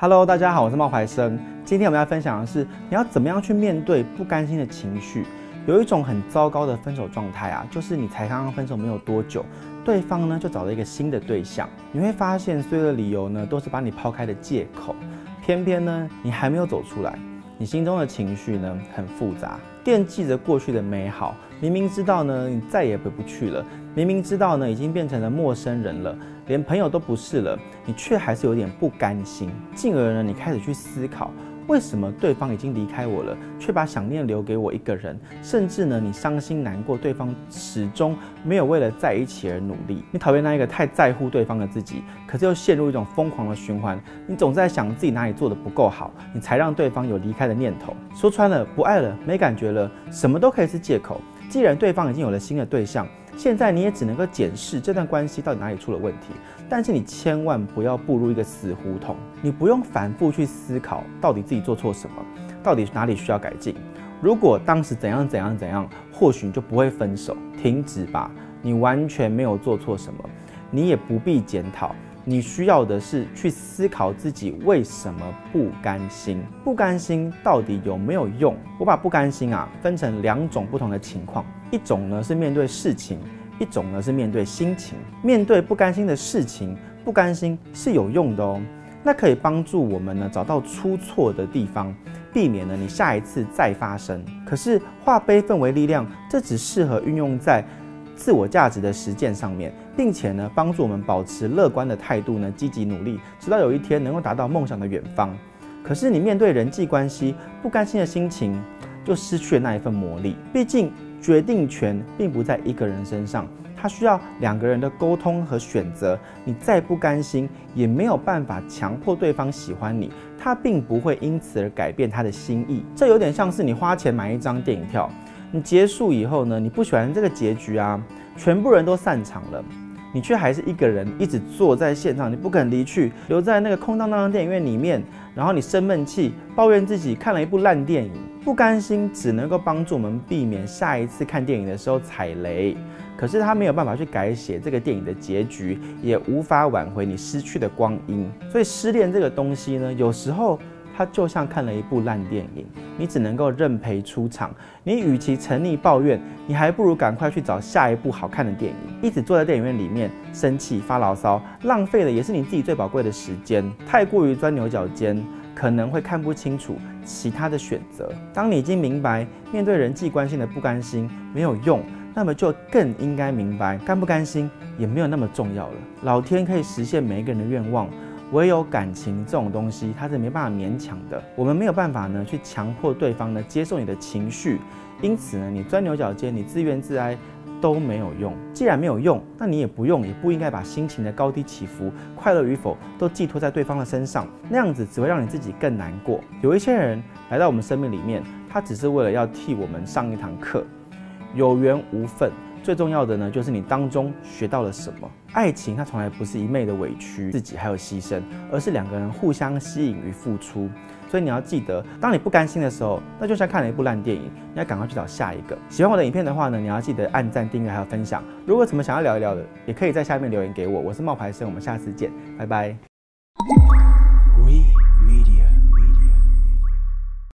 Hello，大家好，我是冒牌生。今天我们要分享的是，你要怎么样去面对不甘心的情绪。有一种很糟糕的分手状态啊，就是你才刚刚分手没有多久，对方呢就找了一个新的对象。你会发现，所有的理由呢都是把你抛开的借口。偏偏呢，你还没有走出来，你心中的情绪呢很复杂，惦记着过去的美好。明明知道呢，你再也回不去了。明明知道呢，已经变成了陌生人了，连朋友都不是了，你却还是有点不甘心。进而呢，你开始去思考，为什么对方已经离开我了，却把想念留给我一个人？甚至呢，你伤心难过，对方始终没有为了在一起而努力。你讨厌那一个太在乎对方的自己，可是又陷入一种疯狂的循环。你总在想自己哪里做得不够好，你才让对方有离开的念头。说穿了，不爱了，没感觉了，什么都可以是借口。既然对方已经有了新的对象，现在你也只能够检视这段关系到底哪里出了问题。但是你千万不要步入一个死胡同，你不用反复去思考到底自己做错什么，到底哪里需要改进。如果当时怎样怎样怎样，或许你就不会分手。停止吧，你完全没有做错什么，你也不必检讨。你需要的是去思考自己为什么不甘心，不甘心到底有没有用？我把不甘心啊分成两种不同的情况，一种呢是面对事情，一种呢是面对心情。面对不甘心的事情，不甘心是有用的哦，那可以帮助我们呢找到出错的地方，避免呢你下一次再发生。可是化悲愤为力量，这只适合运用在自我价值的实践上面，并且呢，帮助我们保持乐观的态度呢，积极努力，直到有一天能够达到梦想的远方。可是你面对人际关系不甘心的心情，就失去了那一份魔力。毕竟决定权并不在一个人身上，它需要两个人的沟通和选择。你再不甘心，也没有办法强迫对方喜欢你，他并不会因此而改变他的心意。这有点像是你花钱买一张电影票。你结束以后呢，你不喜欢这个结局啊，全部人都散场了，你却还是一个人一直坐在现场，你不肯离去，留在那个空荡荡的电影院里面，然后你生闷气，抱怨自己看了一部烂电影，不甘心只能够帮助我们避免下一次看电影的时候踩雷，可是他没有办法去改写这个电影的结局，也无法挽回你失去的光阴，所以失恋这个东西呢，有时候。它就像看了一部烂电影，你只能够认赔出场。你与其沉溺抱怨，你还不如赶快去找下一部好看的电影。一直坐在电影院里面生气发牢骚，浪费的也是你自己最宝贵的时间。太过于钻牛角尖，可能会看不清楚其他的选择。当你已经明白面对人际关系的不甘心没有用，那么就更应该明白甘不甘心也没有那么重要了。老天可以实现每一个人的愿望。唯有感情这种东西，它是没办法勉强的。我们没有办法呢，去强迫对方呢接受你的情绪。因此呢，你钻牛角尖，你自怨自哀都没有用。既然没有用，那你也不用，也不应该把心情的高低起伏、快乐与否都寄托在对方的身上。那样子只会让你自己更难过。有一些人来到我们生命里面，他只是为了要替我们上一堂课，有缘无份。最重要的呢，就是你当中学到了什么。爱情它从来不是一昧的委屈自己还有牺牲，而是两个人互相吸引与付出。所以你要记得，当你不甘心的时候，那就像看了一部烂电影，你要赶快去找下一个。喜欢我的影片的话呢，你要记得按赞、订阅还有分享。如果有什么想要聊一聊的，也可以在下面留言给我。我是冒牌生，我们下次见，拜拜。